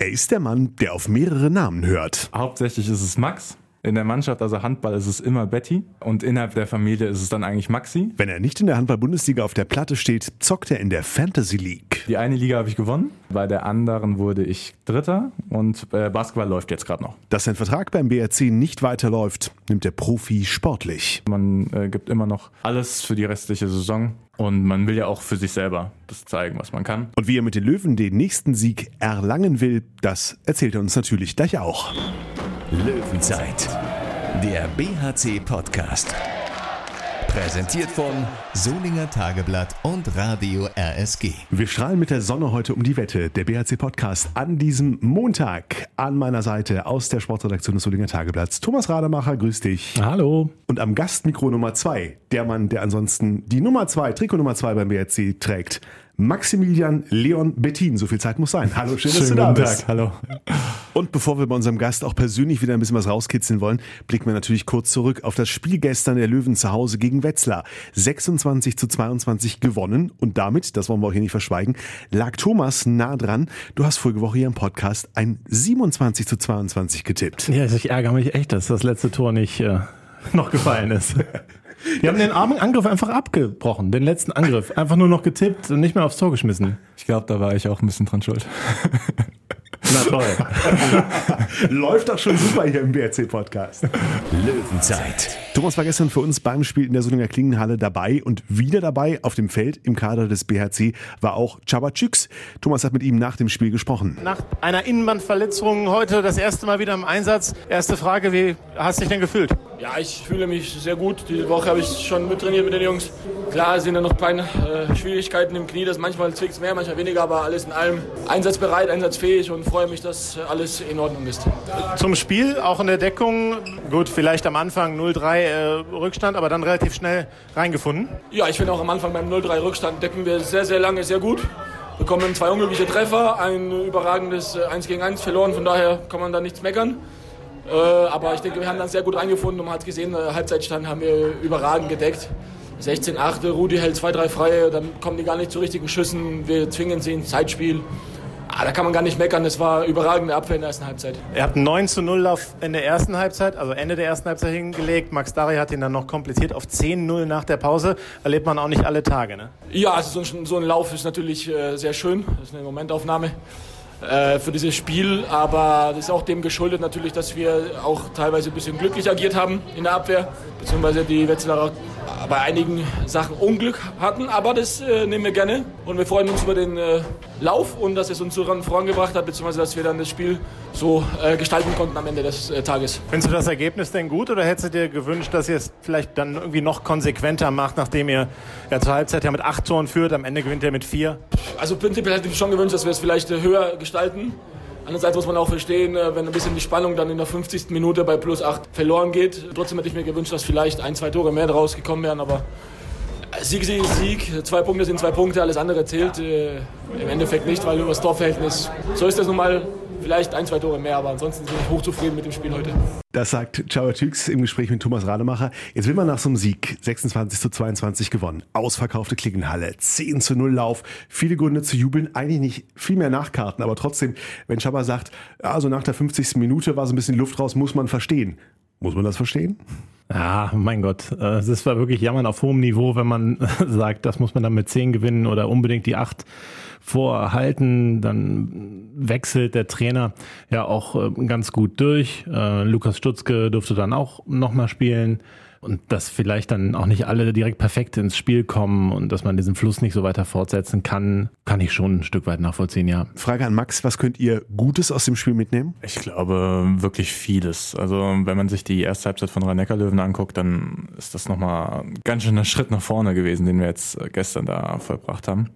Er ist der Mann, der auf mehrere Namen hört. Hauptsächlich ist es Max. In der Mannschaft, also Handball, ist es immer Betty und innerhalb der Familie ist es dann eigentlich Maxi. Wenn er nicht in der Handball-Bundesliga auf der Platte steht, zockt er in der Fantasy League. Die eine Liga habe ich gewonnen, bei der anderen wurde ich Dritter und äh, Basketball läuft jetzt gerade noch. Dass sein Vertrag beim BRC nicht weiterläuft, nimmt der Profi sportlich. Man äh, gibt immer noch alles für die restliche Saison und man will ja auch für sich selber das zeigen, was man kann. Und wie er mit den Löwen den nächsten Sieg erlangen will, das erzählt er uns natürlich gleich auch. Löwenzeit, der BHC-Podcast. Präsentiert von Solinger Tageblatt und Radio RSG. Wir strahlen mit der Sonne heute um die Wette. Der BHC Podcast an diesem Montag an meiner Seite aus der Sportredaktion des Solinger Tageblatts. Thomas Rademacher, grüß dich. Hallo. Und am Gastmikro Nummer zwei, der Mann, der ansonsten die Nummer zwei, Trikot Nummer zwei beim BHC trägt. Maximilian Leon Bettin. So viel Zeit muss sein. Hallo, schön, dass du da bist. Tag, hallo. Und bevor wir bei unserem Gast auch persönlich wieder ein bisschen was rauskitzeln wollen, blicken wir natürlich kurz zurück auf das Spiel gestern der Löwen zu Hause gegen Wetzlar. 26 zu 22 gewonnen und damit, das wollen wir auch hier nicht verschweigen, lag Thomas nah dran. Du hast vorige Woche hier im Podcast ein 27 zu 22 getippt. Ja, ich ärgere mich echt, dass das letzte Tor nicht äh, noch gefallen ist. Wir haben den armen Angriff einfach abgebrochen, den letzten Angriff. Einfach nur noch getippt und nicht mehr aufs Tor geschmissen. Ich glaube, da war ich auch ein bisschen dran schuld. Na toll. Läuft doch schon super hier im BRC-Podcast. Löwenzeit, Thomas war gestern für uns beim Spiel in der Solinger Klingenhalle dabei und wieder dabei auf dem Feld im Kader des BHC war auch Chabachüks. Thomas hat mit ihm nach dem Spiel gesprochen. Nach einer Innenbandverletzung heute das erste Mal wieder im Einsatz. Erste Frage, wie hast du dich denn gefühlt? Ja, ich fühle mich sehr gut. Die Woche habe ich schon mittrainiert mit den Jungs. Klar sind da noch kleine äh, Schwierigkeiten im Knie, das manchmal zwickt es mehr, manchmal weniger, aber alles in allem einsatzbereit, einsatzfähig und freue mich, dass alles in Ordnung ist. Zum Spiel, auch in der Deckung, gut, vielleicht am Anfang 0-3 äh, Rückstand, aber dann relativ schnell reingefunden. Ja, ich finde auch am Anfang beim 0-3 Rückstand decken wir sehr, sehr lange sehr gut. Wir bekommen zwei unglückliche Treffer, ein überragendes äh, 1 gegen 1 verloren, von daher kann man da nichts meckern. Äh, aber ich denke, wir haben dann sehr gut reingefunden und man hat gesehen, äh, Halbzeitstand haben wir überragend gedeckt. 16-8, Rudi hält zwei, drei Freie, dann kommen die gar nicht zu richtigen Schüssen, wir zwingen sie ins Zeitspiel. Ah, da kann man gar nicht meckern, das war überragende Abwehr in der ersten Halbzeit. Er hat einen 9 zu 0 Lauf in der ersten Halbzeit, also Ende der ersten Halbzeit hingelegt. Max Dari hat ihn dann noch kompliziert auf 10-0 nach der Pause. Erlebt man auch nicht alle Tage, ne? Ja, also so ein, so ein Lauf ist natürlich äh, sehr schön, das ist eine Momentaufnahme äh, für dieses Spiel, aber das ist auch dem geschuldet natürlich, dass wir auch teilweise ein bisschen glücklich agiert haben in der Abwehr, beziehungsweise die Wetzlarer bei einigen Sachen Unglück hatten, aber das äh, nehmen wir gerne und wir freuen uns über den äh, Lauf und dass es uns so ran- vorangebracht hat, beziehungsweise dass wir dann das Spiel so äh, gestalten konnten am Ende des äh, Tages. Findest du das Ergebnis denn gut oder hättest du dir gewünscht, dass ihr es vielleicht dann irgendwie noch konsequenter macht, nachdem ihr ja zur Halbzeit ja mit acht Toren führt, am Ende gewinnt ihr mit vier? Also prinzipiell hätte ich schon gewünscht, dass wir es vielleicht höher gestalten. Andererseits muss man auch verstehen, äh, wenn ein bisschen die Spannung dann in der 50. Minute bei plus 8 verloren geht. Trotzdem hätte ich mir gewünscht, dass vielleicht ein, zwei Tore mehr draus gekommen wären, aber äh, Sieg, Sieg, Sieg. Zwei Punkte sind zwei Punkte, alles andere zählt äh, im Endeffekt nicht, weil über das Torverhältnis, so ist das nun mal, vielleicht ein, zwei Tore mehr, aber ansonsten bin ich hochzufrieden mit dem Spiel heute. Das sagt Chabachüks im Gespräch mit Thomas Rademacher. Jetzt will man nach so einem Sieg 26 zu 22 gewonnen. Ausverkaufte Klingenhalle, 10 zu 0 Lauf, viele Gründe zu jubeln, eigentlich nicht viel mehr Nachkarten, aber trotzdem, wenn Chaba sagt, also nach der 50. Minute war so ein bisschen Luft raus, muss man verstehen. Muss man das verstehen? Ja, mein Gott, äh, es ist zwar wirklich Jammern auf hohem Niveau, wenn man sagt, das muss man dann mit 10 gewinnen oder unbedingt die 8 vorhalten, dann wechselt der Trainer ja auch äh, ganz gut durch. Äh, Lukas Stutzke durfte dann auch nochmal spielen. Und dass vielleicht dann auch nicht alle direkt perfekt ins Spiel kommen und dass man diesen Fluss nicht so weiter fortsetzen kann, kann ich schon ein Stück weit nachvollziehen, ja. Frage an Max, was könnt ihr Gutes aus dem Spiel mitnehmen? Ich glaube wirklich vieles. Also wenn man sich die erste Halbzeit von Rhein-Neckar-Löwen anguckt, dann ist das nochmal ganz schön ein Schritt nach vorne gewesen, den wir jetzt äh, gestern da vollbracht haben.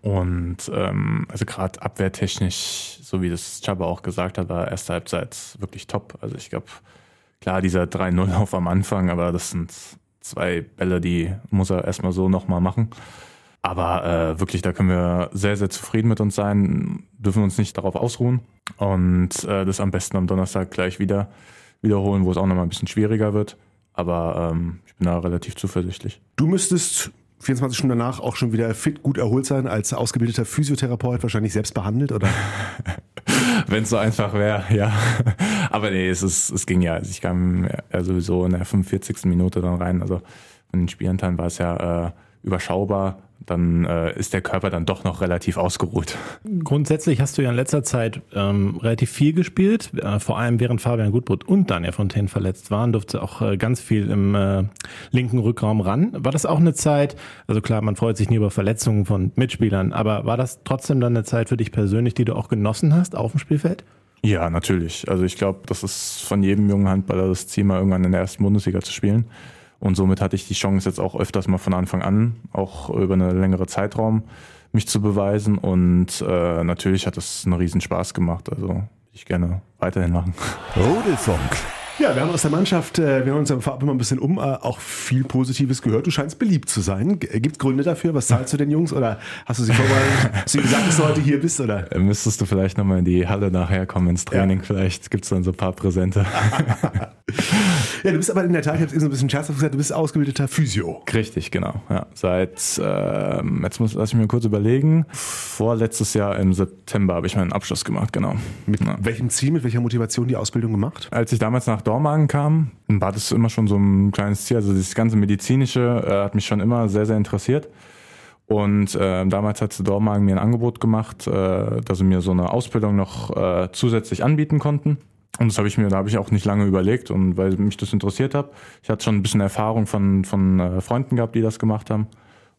Und ähm, also gerade abwehrtechnisch, so wie das Chaba auch gesagt hat, war erste Halbzeit wirklich top. Also ich glaube, klar, dieser 3-0-Lauf am Anfang, aber das sind zwei Bälle, die muss er erstmal so nochmal machen. Aber äh, wirklich, da können wir sehr, sehr zufrieden mit uns sein, dürfen uns nicht darauf ausruhen und äh, das am besten am Donnerstag gleich wieder wiederholen, wo es auch nochmal ein bisschen schwieriger wird. Aber ähm, ich bin da relativ zuversichtlich. Du müsstest 24 Stunden danach auch schon wieder fit, gut erholt sein, als ausgebildeter Physiotherapeut wahrscheinlich selbst behandelt, oder? Wenn es so einfach wäre, ja. Aber nee, es, ist, es ging ja. Also ich kam ja sowieso in der 45. Minute dann rein. Also von den Spielanteilen war es ja äh, überschaubar dann äh, ist der Körper dann doch noch relativ ausgeruht. Grundsätzlich hast du ja in letzter Zeit ähm, relativ viel gespielt, äh, vor allem während Fabian Gutbrot und Daniel Fontaine verletzt waren, durfte auch äh, ganz viel im äh, linken Rückraum ran. War das auch eine Zeit, also klar, man freut sich nie über Verletzungen von Mitspielern, aber war das trotzdem dann eine Zeit für dich persönlich, die du auch genossen hast auf dem Spielfeld? Ja, natürlich. Also ich glaube, das ist von jedem jungen Handballer das Ziel, mal irgendwann in der ersten Bundesliga zu spielen. Und somit hatte ich die Chance jetzt auch öfters mal von Anfang an, auch über einen längeren Zeitraum, mich zu beweisen. Und äh, natürlich hat es einen riesen Spaß gemacht. Also ich gerne weiterhin machen. Rudelfunk. Ja, wir haben aus der Mannschaft, äh, wir haben uns am Vorab immer ein bisschen um, äh, auch viel Positives gehört. Du scheinst beliebt zu sein. Gibt Gründe dafür? Was zahlst du den Jungs? Oder hast du sie vorbereitet? hast du gesagt, dass du heute hier bist? Oder? Äh, müsstest du vielleicht nochmal in die Halle nachher kommen ins Training. Ja. Vielleicht gibt's dann so ein paar Präsente. ja, du bist aber in der Tat, ich habe eben so ein bisschen scherzhaft gesagt, du bist ausgebildeter Physio. Richtig, genau. Ja, seit, äh, jetzt muss lass ich mir kurz überlegen, vorletztes Jahr im September habe ich meinen Abschluss gemacht, genau. Mit ja. welchem Ziel, mit welcher Motivation die Ausbildung gemacht? Als ich damals nach Dormagen kam, war das immer schon so ein kleines Ziel. Also das ganze Medizinische äh, hat mich schon immer sehr, sehr interessiert. Und äh, damals hat Dormagen mir ein Angebot gemacht, äh, dass sie mir so eine Ausbildung noch äh, zusätzlich anbieten konnten. Und das habe ich mir, da habe ich auch nicht lange überlegt und weil mich das interessiert hat. Ich hatte schon ein bisschen Erfahrung von, von äh, Freunden gehabt, die das gemacht haben.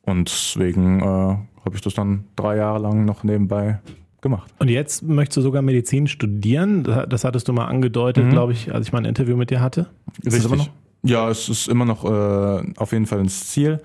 Und deswegen äh, habe ich das dann drei Jahre lang noch nebenbei gemacht. Und jetzt möchtest du sogar Medizin studieren? Das hattest du mal angedeutet, mhm. glaube ich, als ich mal ein Interview mit dir hatte. Ist Richtig. noch? Ja, es ist immer noch äh, auf jeden Fall ins Ziel.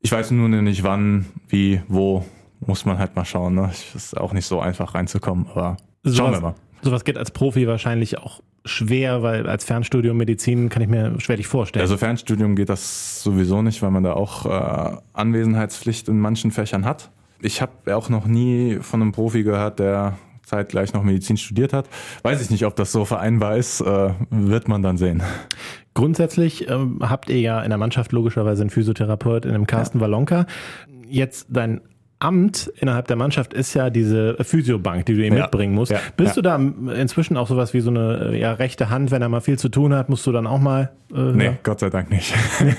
Ich weiß nur nicht wann, wie, wo. Muss man halt mal schauen. Ne? Es ist auch nicht so einfach reinzukommen, aber so schauen wir mal. Sowas geht als Profi wahrscheinlich auch schwer, weil als Fernstudium Medizin kann ich mir schwerlich vorstellen. Also Fernstudium geht das sowieso nicht, weil man da auch äh, Anwesenheitspflicht in manchen Fächern hat. Ich habe auch noch nie von einem Profi gehört, der zeitgleich noch Medizin studiert hat. Weiß ich nicht, ob das so vereinbar ist, äh, wird man dann sehen. Grundsätzlich ähm, habt ihr ja in der Mannschaft logischerweise einen Physiotherapeut in dem Carsten ja. Wallonka. Jetzt dein Amt innerhalb der Mannschaft ist ja diese Physiobank, die du ihm ja. mitbringen musst. Ja. Bist ja. du da inzwischen auch sowas wie so eine ja, rechte Hand, wenn er mal viel zu tun hat, musst du dann auch mal? Äh, nee, Gott sei Dank nicht.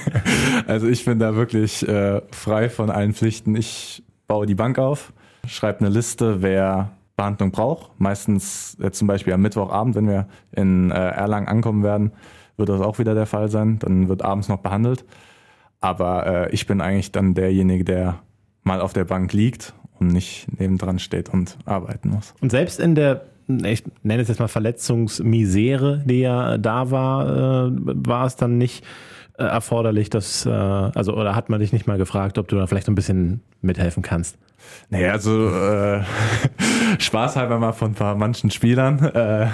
also ich bin da wirklich äh, frei von allen Pflichten. Ich baue die Bank auf, schreibe eine Liste, wer Behandlung braucht. Meistens äh, zum Beispiel am Mittwochabend, wenn wir in äh, Erlangen ankommen werden, wird das auch wieder der Fall sein. Dann wird abends noch behandelt. Aber äh, ich bin eigentlich dann derjenige, der mal auf der Bank liegt und nicht nebendran steht und arbeiten muss. Und selbst in der ich nenne es jetzt mal Verletzungsmisere, die ja da war, äh, war es dann nicht äh, erforderlich, dass, äh, also, oder hat man dich nicht mal gefragt, ob du da vielleicht ein bisschen mithelfen kannst? Naja, also äh, spaßhalber mal von ein paar manchen Spielern. Äh,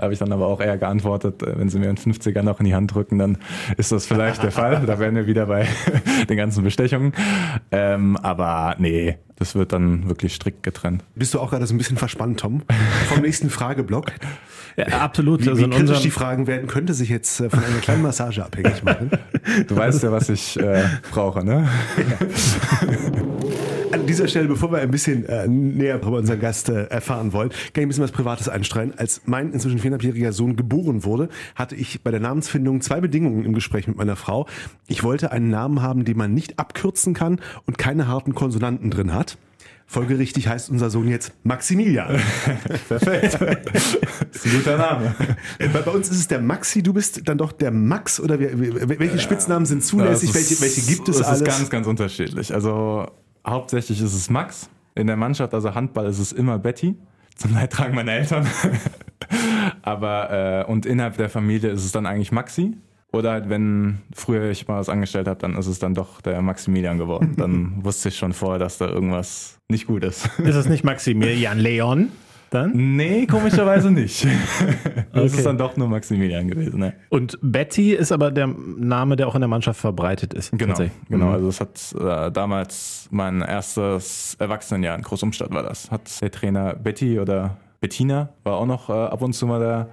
Habe ich dann aber auch eher geantwortet, äh, wenn sie mir einen 50er noch in die Hand drücken, dann ist das vielleicht der Fall. Da wären wir wieder bei den ganzen Bestechungen. Ähm, aber nee, das wird dann wirklich strikt getrennt. Bist du auch gerade so ein bisschen verspannt, Tom? Vom nächsten Frageblock. Ja, absolut. Wie, also wie kritisch die Fragen werden, könnte sich jetzt äh, von einer kleinen Massage abhängig machen. Du weißt ja, was ich äh, brauche, ne? Ja. An dieser Stelle, bevor wir ein bisschen äh, näher über unseren Gast äh, erfahren wollen, kann ich ein bisschen was Privates einstreuen. Als mein inzwischen viereinhalbjähriger Sohn geboren wurde, hatte ich bei der Namensfindung zwei Bedingungen im Gespräch mit meiner Frau. Ich wollte einen Namen haben, den man nicht abkürzen kann und keine harten Konsonanten drin hat. Folgerichtig heißt unser Sohn jetzt Maximilian. Perfekt. das ist ein guter Name. Bei, uns ist es der Maxi, du bist dann doch der Max oder welche Spitznamen sind zulässig, welche, welche gibt es das alles? Das ist ganz, ganz unterschiedlich. Also hauptsächlich ist es Max. In der Mannschaft, also Handball, ist es immer Betty. Zum Leidtragen meiner Eltern. Aber, äh, und innerhalb der Familie ist es dann eigentlich Maxi. Oder halt, wenn früher ich mal was angestellt habe, dann ist es dann doch der Maximilian geworden. Dann wusste ich schon vorher, dass da irgendwas nicht gut ist. Ist es nicht Maximilian Leon? Dann? Nee, komischerweise nicht. Das okay. ist dann doch nur Maximilian gewesen. Ne? Und Betty ist aber der Name, der auch in der Mannschaft verbreitet ist. Genau, genau. Mhm. Also es hat äh, damals mein erstes Erwachsenenjahr in Großumstadt war das. Hat der Trainer Betty oder Bettina war auch noch äh, ab und zu mal da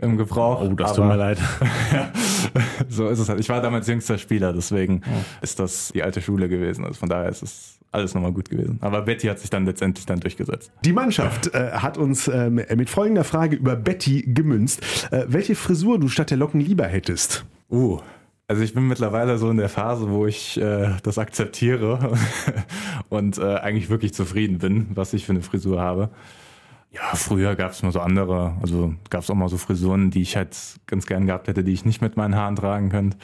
im Gebrauch. Oh, das tut mir leid. ja, so ist es halt. Ich war damals jüngster Spieler, deswegen oh. ist das die alte Schule gewesen. Also von daher ist es alles nochmal gut gewesen. Aber Betty hat sich dann letztendlich dann durchgesetzt. Die Mannschaft äh, hat uns äh, mit folgender Frage über Betty gemünzt. Äh, welche Frisur du statt der Locken lieber hättest? Uh, also ich bin mittlerweile so in der Phase, wo ich äh, das akzeptiere und äh, eigentlich wirklich zufrieden bin, was ich für eine Frisur habe. Ja, früher gab es mal so andere, also gab es auch mal so Frisuren, die ich halt ganz gern gehabt hätte, die ich nicht mit meinen Haaren tragen könnte.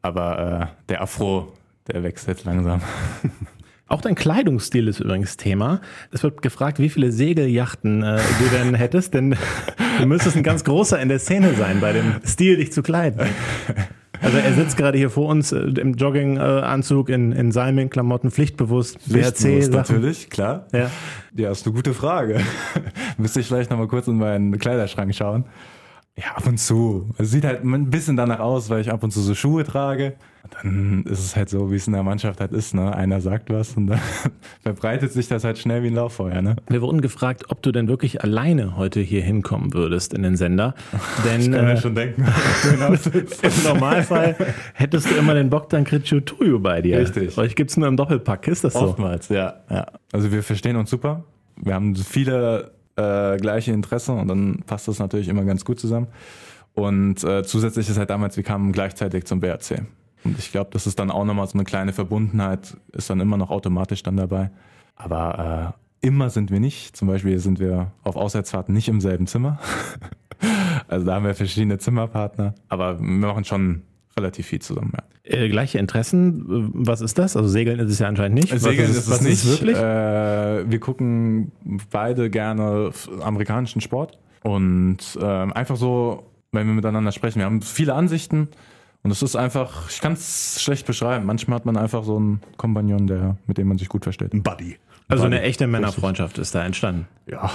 Aber äh, der Afro, der wächst jetzt langsam. Auch dein Kleidungsstil ist übrigens Thema. Es wird gefragt, wie viele Segeljachten äh, du denn hättest, denn du müsstest ein ganz großer in der Szene sein bei dem Stil, dich zu kleiden. Also er sitzt gerade hier vor uns äh, im Jogginganzug, in, in Salming-Klamotten, pflichtbewusst, BRC. Natürlich, klar. Ja. ja, ist eine gute Frage. Müsste ich vielleicht nochmal kurz in meinen Kleiderschrank schauen. Ja, ab und zu. Es sieht halt ein bisschen danach aus, weil ich ab und zu so Schuhe trage. Dann ist es halt so, wie es in der Mannschaft halt ist. Ne? Einer sagt was und dann verbreitet sich das halt schnell wie ein Lauffeuer. Ne? Wir wurden gefragt, ob du denn wirklich alleine heute hier hinkommen würdest in den Sender. Denn, ich kann äh, schon denken. Im Normalfall hättest du immer den Bogdan Kritschutuju bei dir. Richtig. Euch gibt es nur im Doppelpack, ist das so? Oftmals, ja. ja. Also wir verstehen uns super. Wir haben viele äh, gleiche Interessen und dann passt das natürlich immer ganz gut zusammen. Und äh, zusätzlich ist halt damals, wir kamen gleichzeitig zum BRC. Und ich glaube, das ist dann auch nochmal so eine kleine Verbundenheit, ist dann immer noch automatisch dann dabei. Aber äh, immer sind wir nicht. Zum Beispiel sind wir auf Auswärtsfahrten nicht im selben Zimmer. also da haben wir verschiedene Zimmerpartner. Aber wir machen schon relativ viel zusammen. Ja. Äh, gleiche Interessen, was ist das? Also Segeln ist es ja anscheinend nicht. Segeln ist, ist es nicht. Ist wirklich? Äh, wir gucken beide gerne amerikanischen Sport und äh, einfach so, wenn wir miteinander sprechen. Wir haben viele Ansichten und es ist einfach, ich kann es schlecht beschreiben. Manchmal hat man einfach so einen Kompagnon, der, mit dem man sich gut versteht. Ein Buddy. Also eine echte Männerfreundschaft ist da entstanden. Ja.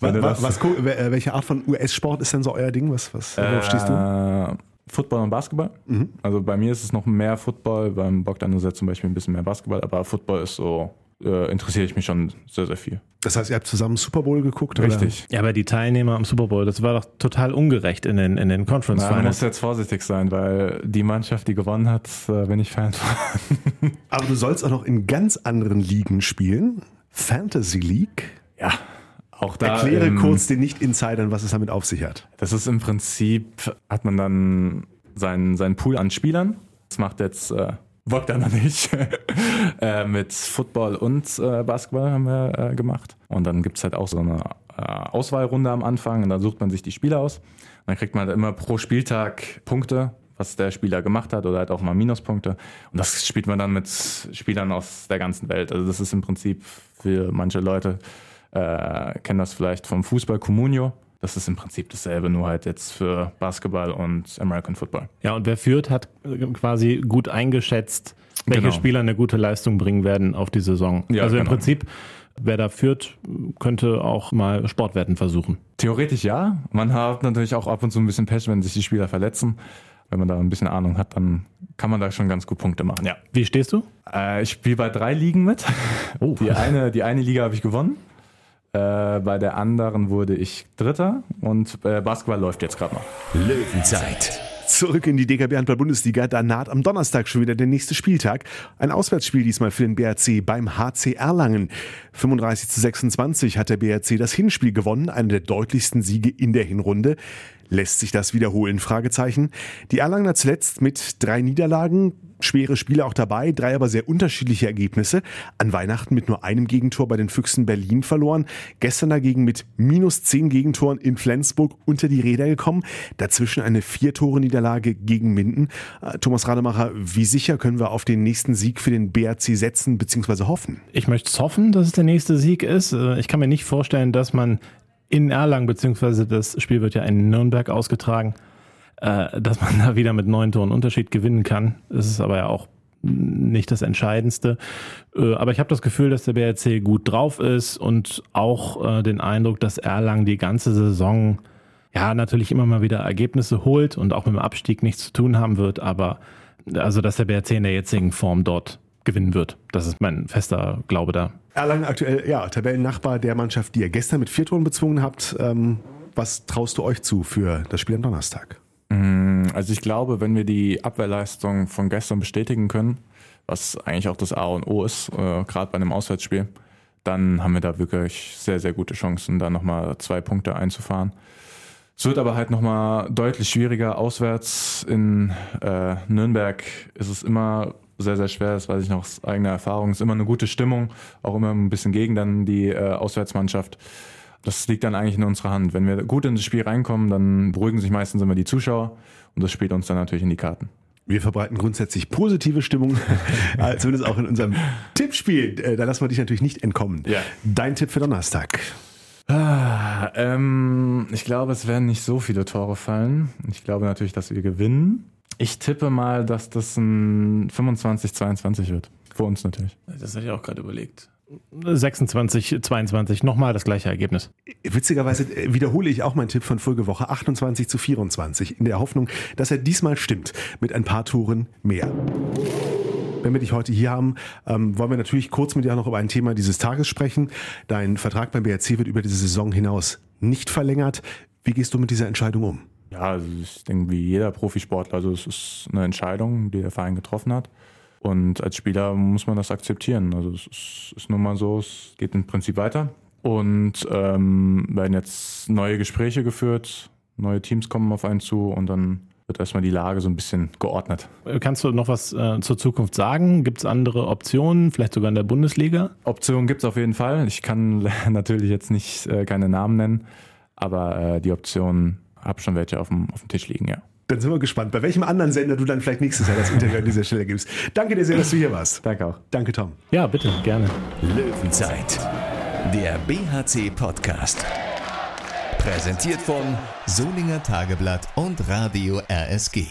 was, was, äh, welche Art von US-Sport ist denn so euer Ding? Was, was äh, stehst du? Football und Basketball. Mhm. Also bei mir ist es noch mehr Football, beim Bogdan ist ja zum Beispiel ein bisschen mehr Basketball, aber Football ist so, äh, interessiere ich mich schon sehr, sehr viel. Das heißt, ihr habt zusammen Super Bowl geguckt? Richtig. Oder? Ja, aber die Teilnehmer am Super Bowl, das war doch total ungerecht in den, in den Conference Finals. Man muss jetzt vorsichtig sein, weil die Mannschaft, die gewonnen hat, äh, bin ich Fan von. aber du sollst auch noch in ganz anderen Ligen spielen. Fantasy League? Ja. Auch da, Erkläre ähm, kurz den Nicht-Insidern, was es damit auf sich hat. Das ist im Prinzip, hat man dann seinen, seinen Pool an Spielern. Das macht jetzt äh, Bogdan und ich äh, mit Football und äh, Basketball haben wir äh, gemacht. Und dann gibt es halt auch so eine äh, Auswahlrunde am Anfang und dann sucht man sich die Spieler aus. Und dann kriegt man halt immer pro Spieltag Punkte, was der Spieler gemacht hat oder halt auch mal Minuspunkte. Und das spielt man dann mit Spielern aus der ganzen Welt. Also das ist im Prinzip für manche Leute äh, kennen das vielleicht vom Fußball Comunio. Das ist im Prinzip dasselbe, nur halt jetzt für Basketball und American Football. Ja, und wer führt, hat quasi gut eingeschätzt, welche genau. Spieler eine gute Leistung bringen werden auf die Saison. Ja, also im genau. Prinzip, wer da führt, könnte auch mal Sportwetten versuchen. Theoretisch ja. Man hat natürlich auch ab und zu ein bisschen Pech, wenn sich die Spieler verletzen. Wenn man da ein bisschen Ahnung hat, dann kann man da schon ganz gut Punkte machen. Ja. Wie stehst du? Äh, ich spiele bei drei Ligen mit. Oh. Die, eine, die eine Liga habe ich gewonnen. Äh, bei der anderen wurde ich Dritter und äh, Basketball läuft jetzt gerade noch. Löwenzeit. Zurück in die DKB Handball Bundesliga. Da naht am Donnerstag schon wieder der nächste Spieltag. Ein Auswärtsspiel diesmal für den BRC beim HC Erlangen. 35 zu 26 hat der BRC das Hinspiel gewonnen, einer der deutlichsten Siege in der Hinrunde. Lässt sich das wiederholen? Fragezeichen. Die Erlanger zuletzt mit drei Niederlagen, schwere Spiele auch dabei, drei aber sehr unterschiedliche Ergebnisse. An Weihnachten mit nur einem Gegentor bei den Füchsen Berlin verloren. Gestern dagegen mit minus zehn Gegentoren in Flensburg unter die Räder gekommen. Dazwischen eine Vier-Tore-Niederlage gegen Minden. Äh, Thomas Rademacher, wie sicher können wir auf den nächsten Sieg für den BRC setzen bzw. hoffen? Ich möchte es hoffen, dass es der nächste Sieg ist. Äh, ich kann mir nicht vorstellen, dass man in Erlangen, beziehungsweise das Spiel wird ja in Nürnberg ausgetragen, äh, dass man da wieder mit neun Toren Unterschied gewinnen kann. Das ist aber ja auch nicht das Entscheidendste. Äh, aber ich habe das Gefühl, dass der BRC gut drauf ist und auch äh, den Eindruck, dass Erlangen die ganze Saison ja natürlich immer mal wieder Ergebnisse holt und auch mit dem Abstieg nichts zu tun haben wird, aber also dass der BRC in der jetzigen Form dort gewinnen wird. Das ist mein fester Glaube da. Erlangen aktuell, ja, Tabellennachbar der Mannschaft, die ihr gestern mit vier Toren bezwungen habt. Ähm, was traust du euch zu für das Spiel am Donnerstag? Mm, also ich glaube, wenn wir die Abwehrleistung von gestern bestätigen können, was eigentlich auch das A und O ist, äh, gerade bei einem Auswärtsspiel, dann haben wir da wirklich sehr, sehr gute Chancen, da nochmal zwei Punkte einzufahren. Es wird aber halt nochmal deutlich schwieriger. Auswärts in äh, Nürnberg ist es immer sehr, sehr schwer. Das weiß ich noch aus eigener Erfahrung. Es ist immer eine gute Stimmung, auch immer ein bisschen gegen dann die äh, Auswärtsmannschaft. Das liegt dann eigentlich in unserer Hand. Wenn wir gut in das Spiel reinkommen, dann beruhigen sich meistens immer die Zuschauer und das spielt uns dann natürlich in die Karten. Wir verbreiten grundsätzlich positive Stimmung, äh, zumindest auch in unserem Tippspiel. Äh, da lassen wir dich natürlich nicht entkommen. Ja. Dein Tipp für Donnerstag. Ah, ähm, ich glaube, es werden nicht so viele Tore fallen. Ich glaube natürlich, dass wir gewinnen. Ich tippe mal, dass das ein 25-22 wird. Für uns natürlich. Das hatte ich auch gerade überlegt. 26, 22, nochmal das gleiche Ergebnis. Witzigerweise äh, wiederhole ich auch meinen Tipp von Folgewoche 28 zu 24 in der Hoffnung, dass er diesmal stimmt mit ein paar Toren mehr. Wenn wir dich heute hier haben, ähm, wollen wir natürlich kurz mit dir noch über ein Thema dieses Tages sprechen. Dein Vertrag beim BRC wird über diese Saison hinaus nicht verlängert. Wie gehst du mit dieser Entscheidung um? Ja, also ich denke, wie jeder Profisportler, also es ist eine Entscheidung, die der Verein getroffen hat. Und als Spieler muss man das akzeptieren. Also es ist, ist nun mal so, es geht im Prinzip weiter. Und ähm, werden jetzt neue Gespräche geführt, neue Teams kommen auf einen zu und dann wird erstmal die Lage so ein bisschen geordnet. Kannst du noch was äh, zur Zukunft sagen? Gibt es andere Optionen, vielleicht sogar in der Bundesliga? Optionen gibt es auf jeden Fall. Ich kann natürlich jetzt nicht äh, keine Namen nennen, aber äh, die Optionen habe schon welche auf dem, auf dem Tisch liegen, ja. Dann sind wir gespannt, bei welchem anderen Sender du dann vielleicht nächstes Jahr das Interview an dieser Stelle gibst. Danke dir sehr, dass du hier warst. Danke auch. Danke, Tom. Ja, bitte, gerne. Löwenzeit, der BHC-Podcast. Präsentiert von Solinger Tageblatt und Radio RSG.